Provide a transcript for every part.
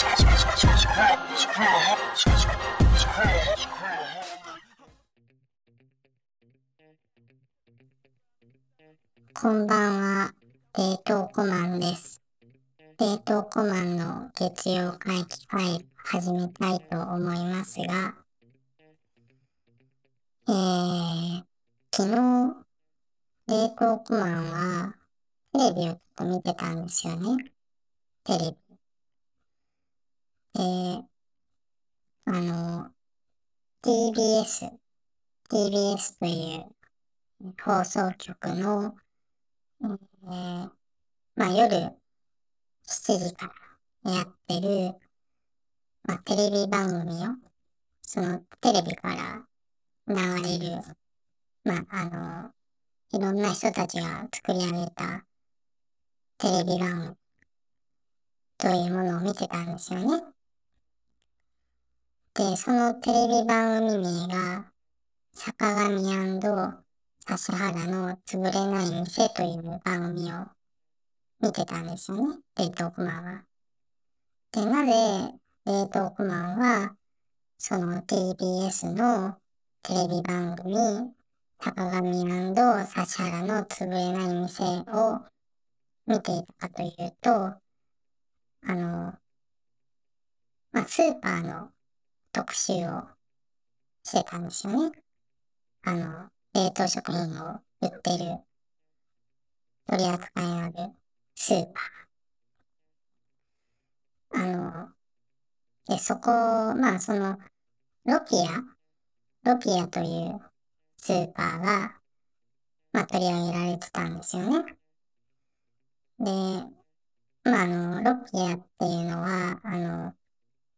こんばんは、冷凍コマンです。冷凍コマンの月曜会期会始めたいと思いますが、えー、昨日、冷凍コマンはテレビをちょっと見てたんですよね。テレビ。で、あの、TBS、TBS という放送局のえー、まあ夜7時からやってる、まあテレビ番組を、そのテレビから流れる、まああの、いろんな人たちが作り上げたテレビ番組というものを見てたんですよね。で、そのテレビ番組名が、坂上指原の潰れない店という番組を見てたんですよね。冷凍クマンは。で、なぜ冷凍クマンは、その TBS のテレビ番組、坂上指原の潰れない店を見ていたかというと、あの、まあ、スーパーの特集をしてたんですよね。あの、冷凍食品を売ってる、取り扱いのあるスーパー。あの、で、そこ、まあその、ロピア、ロピアというスーパーが、まあ取り上げられてたんですよね。で、まああの、ロピアっていうのは、あの、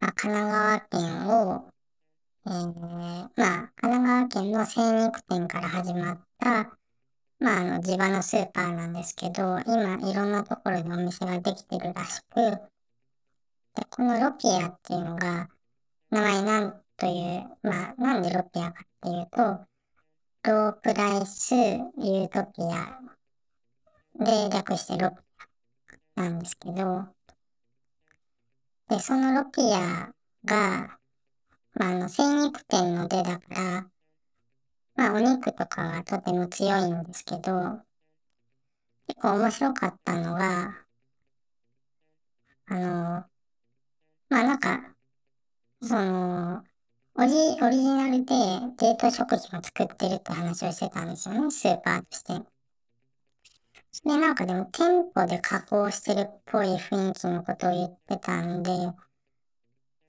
あ、神奈川県をえー、まあ、神奈川県の精肉店から始まった、まあ、あの、地場のスーパーなんですけど、今、いろんなところでお店ができてるらしく、で、このロピアっていうのが、名前なんという、まあ、なんでロピアかっていうと、ロープライスユートピアで略してロピアなんですけど、で、そのロピアが、まあ、あの、精肉店の出だから、まあ、お肉とかはとても強いんですけど、結構面白かったのが、あの、まあ、なんか、その、オリ、オリジナルで冷凍食品を作ってるって話をしてたんですよね、スーパーとして。で、なんかでも店舗で加工してるっぽい雰囲気のことを言ってたんで、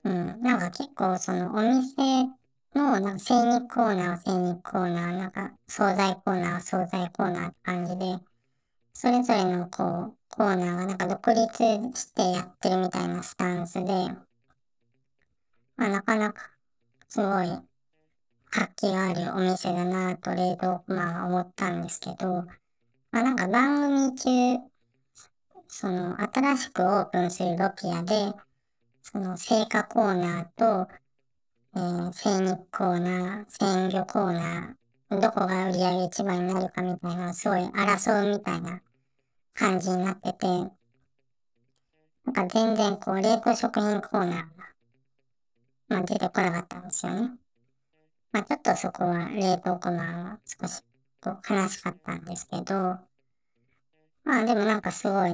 うん。なんか結構そのお店のなんか精肉コーナーは精肉コーナー、なんか惣菜コーナーは惣菜コーナーって感じで、それぞれのこう、コーナーがなんか独立してやってるみたいなスタンスで、まあなかなかすごい活気があるお店だなと冷凍まあ思ったんですけど、まあなんか番組中、その新しくオープンするロピアで、その青果コーナーと、えー、精肉コーナー、鮮魚コーナー、どこが売り上げ一番になるかみたいな、すごい争うみたいな感じになってて、なんか全然こう冷凍食品コーナーが、まあ出てこなかったんですよね。まあちょっとそこは冷凍コーナーは少しこう悲しかったんですけど、まあでもなんかすごい、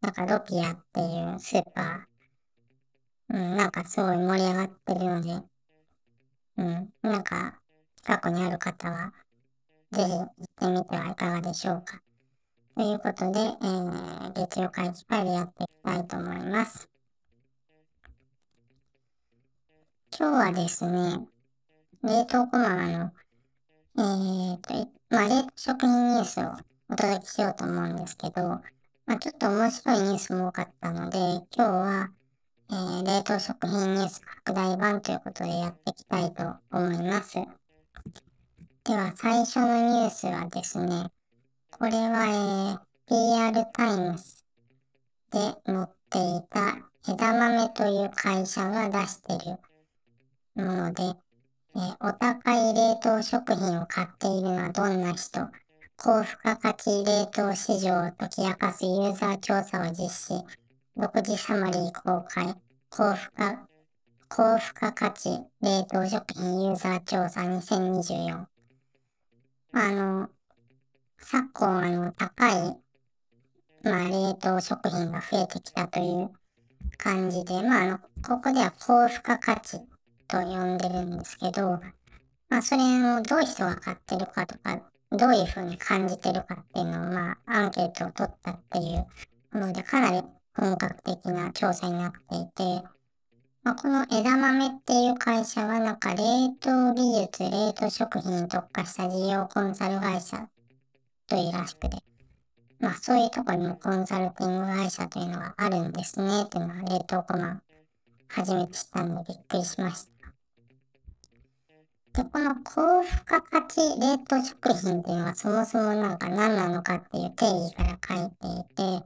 なんかロピアっていうスーパー、うん、なんかすごい盛り上がってるので、うん、なんか、近くにある方は、ぜひ行ってみてはいかがでしょうか。ということで、えー、月曜会議会でやっていきたいと思います。今日はですね、冷凍コマの、えーと、まあ、冷凍食品ニュースをお届けしようと思うんですけど、まあ、ちょっと面白いニュースも多かったので、今日は、えー、冷凍食品ニュース拡大版ということでやっていきたいと思います。では最初のニュースはですね、これは、えー、PR タイムズで載っていた枝豆という会社が出しているもので、えー、お高い冷凍食品を買っているのはどんな人？高付加価値冷凍市場を解き明かすユーザー調査を実施。独自サマリー公開。高付加、高付加価値冷凍食品ユーザー調査2024。あの、昨今あの高い、まあ冷凍食品が増えてきたという感じで、まああの、ここでは高付加価値と呼んでるんですけど、まあそれをどういう人が買ってるかとか、どういうふうに感じてるかっていうのを、まあアンケートを取ったっていうので、かなり本格的な調査になっていて、まあ、この枝豆っていう会社はなんか冷凍技術、冷凍食品に特化した事業コンサル会社というらしくて、まあそういうとこにもコンサルティング会社というのがあるんですね、というのは冷凍コマン初めて知ったんでびっくりしました。で、この高付加価値冷凍食品っていうのはそもそもなんか何なのかっていう定義から書いていて、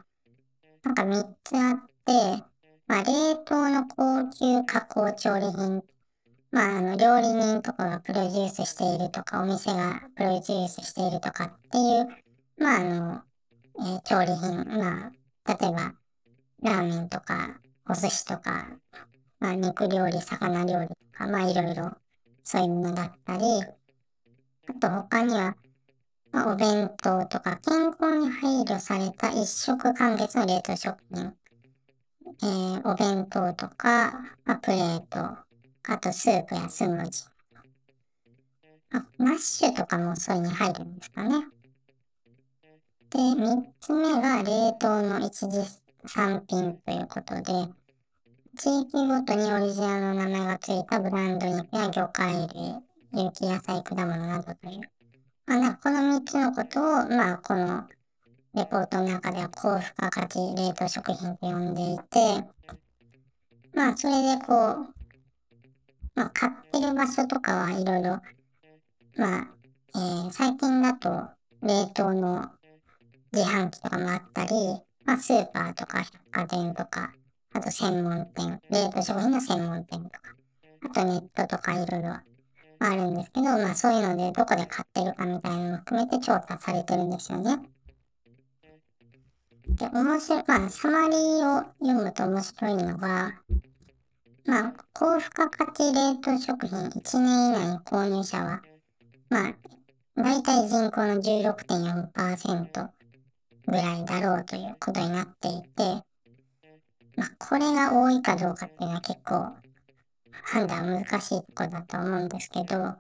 なんか3つあって、まあ、冷凍の高級加工調理品、まあ、あの、料理人とかがプロデュースしているとか、お店がプロデュースしているとかっていう、まあ、あの、えー、調理品、まあ、例えば、ラーメンとか、お寿司とか、まあ、肉料理、魚料理とか、まあ、いろいろ、そういうものだったり、あと他には、まあ、お弁当とか健康に配慮された一食完結の冷凍食品、えー、お弁当とか、まあ、プレート、あとスープやスムージー。あ、マッシュとかもそれに入るんですかね。で、3つ目が冷凍の一時産品ということで、地域ごとにオリジナルの名前が付いたブランド肉や魚介類、有機野菜、果物などという。まあ、この3つのことを、まあ、このレポートの中では高付加価値冷凍食品と呼んでいて、まあ、それでこう、まあ、買ってる場所とかはいろいろ、まあ、えー、最近だと冷凍の自販機とかもあったり、まあ、スーパーとか百貨店とか、あと専門店、冷凍食品の専門店とか、あとネットとかいろいろあるんですけど、まあそういうのでどこで買ってるかみたいなのも含めて調査されてるんですよね。で、面白い、まあサマリーを読むと面白いのが、まあ高付加価値冷凍食品1年以内に購入者は、まあ大体人口の16.4%ぐらいだろうということになっていて、まあこれが多いかどうかっていうのは結構判断難しいとだと思うんですけど、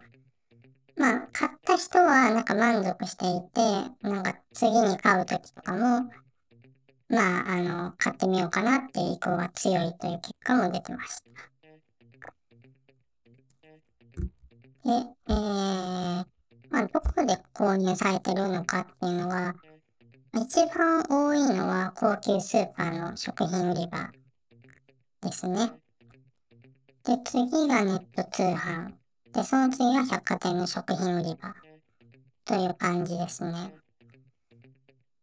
まあ、買った人はなんか満足していて、なんか次に買う時とかも、まあ、あの、買ってみようかなっていう意向が強いという結果も出てました。で、えー、まあ、どこで購入されてるのかっていうのは、一番多いのは高級スーパーの食品売り場ですね。で、次がネット通販。で、その次が百貨店の食品売り場。という感じですね。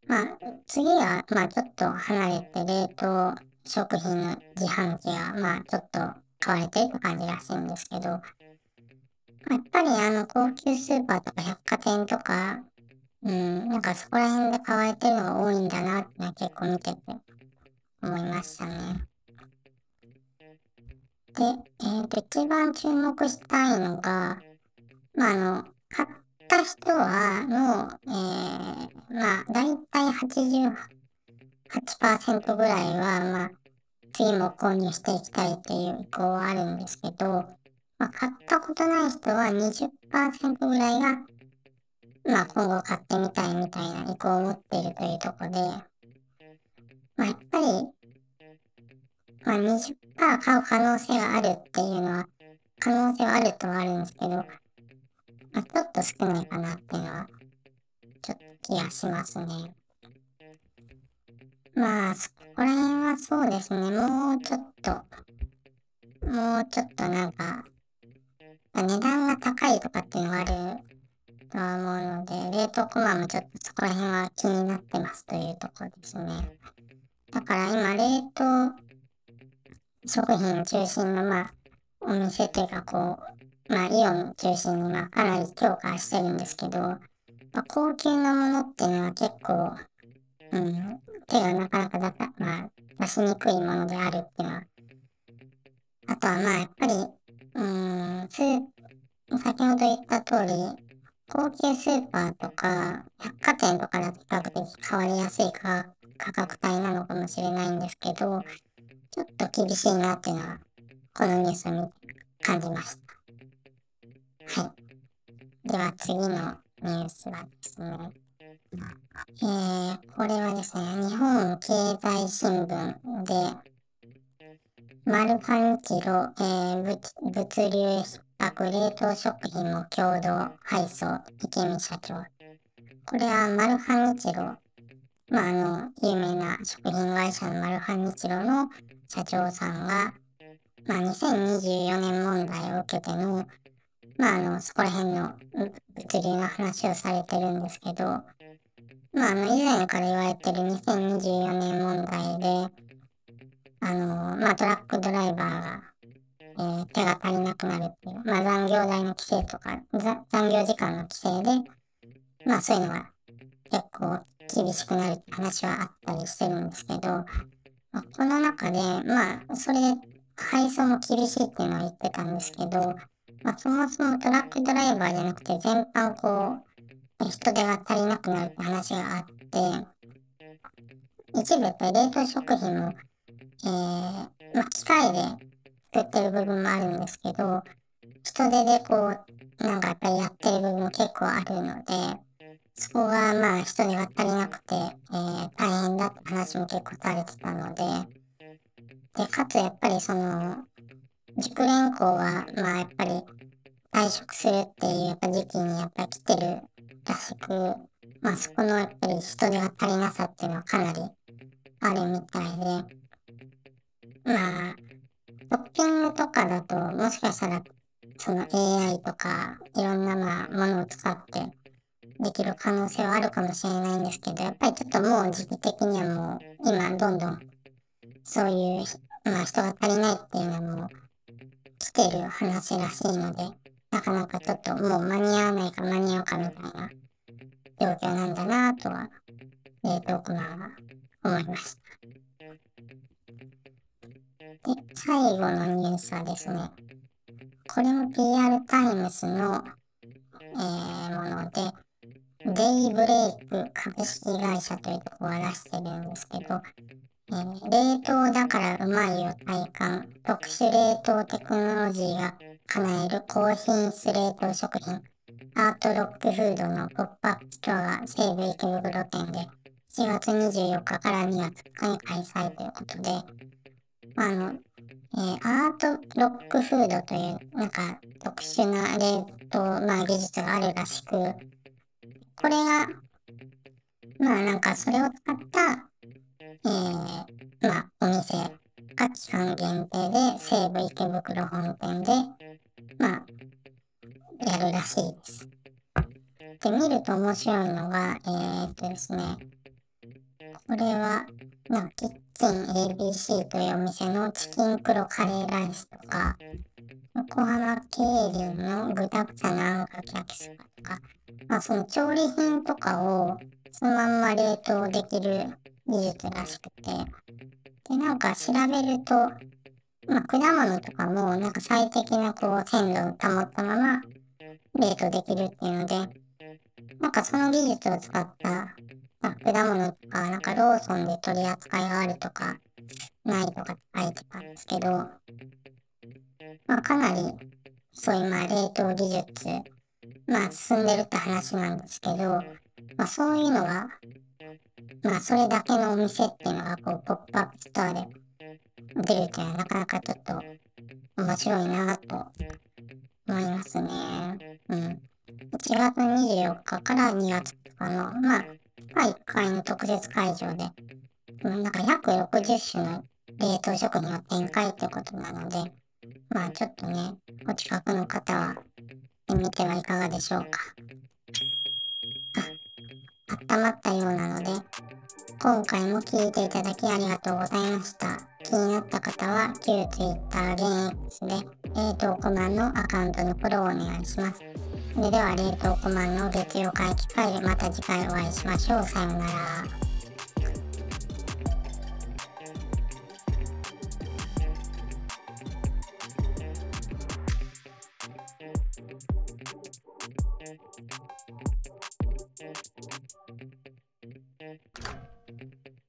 まあ、次は、まあちょっと離れて冷凍食品の自販機が、まあちょっと買われてる感じらしいんですけど、やっぱりあの高級スーパーとか百貨店とか、うん、なんかそこら辺で買われてるのが多いんだなって結構見てて思いましたね。で、えっ、ー、と、一番注目したいのが、まあ、あの、買った人は、もう、えー、まあ、だいたい88%ぐらいは、まあ、次も購入していきたいという意向はあるんですけど、まあ、買ったことない人は20%ぐらいが、まあ、今後買ってみたいみたいな意向を持っているというとこで、まあ、やっぱり、まあ20%、買う可能性があるっていうのは、可能性はあるとはあるんですけど、まあ、ちょっと少ないかなっていうのは、ちょっと気がしますね。まあ、そこら辺はそうですね、もうちょっと、もうちょっとなんか、値段が高いとかっていうのがあると思うので、冷凍コマもちょっとそこら辺は気になってますというところですね。だから今、冷凍食品中心の、まあ、お店というか、こう、まあ、イオン中心に、まあ、かなり強化してるんですけど、まあ、高級なものっていうのは結構、うん、手がなかなかだた、まあ、出しにくいものであるっていうのは、あとはまあやっぱり、うん、スー先ほど言った通り、高級スーパーとか百貨店とかだと比較的変わりやすい価格帯なのかもしれないんですけど、ちょっと厳しいなっていうのは、このニュースを見感じました。はい。では次のニュースはですね、えー、これはですね、日本経済新聞で、マルハニチロ、えー、物流逼迫冷凍食品も共同配送、池見社長。これはマルハニチロ、まあ、あの、有名な食品会社のマルハニチロの社長さんが、まあ、2024年問題を受けての、まあ、あの、そこら辺の物流の話をされてるんですけど、まあ、あの、以前から言われてる2024年問題で、あの、まあ、トラックドライバーが、えー、手が足りなくなるっていう、まあ、残業代の規制とか、残業時間の規制で、まあ、そういうのが結構厳しくなるって話はあったりしてるんですけど、まあ、この中で、まあ、それで配送も厳しいっていうのは言ってたんですけど、まあ、そもそもトラックドライバーじゃなくて全般こう、人手が足りなくなるって話があって、一部やっぱり冷凍食品もえー、まあ、機械で作ってる部分もあるんですけど、人手でこう、なんかやっぱりやってる部分も結構あるので、そこがまあ人手が足りなくて、えー、大変だって話も結構されてたので、で、かつやっぱりその、熟練校は、まあやっぱり退職するっていうやっぱ時期にやっぱり来てるらしく、まあそこのやっぱり人手が足りなさっていうのはかなりあるみたいで、まあ、トッピングとかだと、もしかしたら、その AI とか、いろんなまあ、ものを使ってできる可能性はあるかもしれないんですけど、やっぱりちょっともう時期的にはもう、今どんどん、そういう、まあ人が足りないっていうのはもう、来てる話らしいので、なかなかちょっともう間に合わないか間に合うかみたいな状況なんだなとは、冷凍庫は思いました。で、最後のニュースはですね、これも PR タイムスの、えー、もので、デイブレイク株式会社というところが出してるんですけど、えー、冷凍だからうまいよ体感、特殊冷凍テクノロジーが叶える高品質冷凍食品、アートロックフードのポップアップストアが西武池袋店で1月24日から2月2日に開催ということで、あの、えー、アートロックフードという、なんか特殊な冷凍、まあ技術があるらしく、これが、まあなんかそれを使った、えー、まあお店が期間限定で西武池袋本店で、まあ、やるらしいです。で、見ると面白いのが、えー、っとですね、これは、なんかキッチン ABC というお店のチキン黒カレーライスとか、横浜渓流の具だくさなあんかけ焼きそばとか、まあその調理品とかをそのまんま冷凍できる技術らしくて、で、なんか調べると、まあ果物とかもなんか最適なこう鮮度を保ったまま冷凍できるっていうので、なんかその技術を使ったあ果物とか、なんかローソンで取り扱いがあるとか、ないとか書いてたんですけど、まあかなり、そういうまあ冷凍技術、まあ進んでるって話なんですけど、まあそういうのが、まあそれだけのお店っていうのがこうポップアップストアで出るっていうのはなかなかちょっと面白いなと思いますね。うん。1月24日から2月とかの、まあ第1回の特設会場で、なんか約60種の冷凍食品を展開ということなので、まあちょっとね、お近くの方は見てはいかがでしょうか。あ、温まったようなので、今回も聞いていただきありがとうございました。気になった方は旧 Twitter 現 X で冷凍コマンのアカウントのフォローをお願いします。それでは冷凍コマンの月曜会期会でまた次回お会いしましょう。さようなら。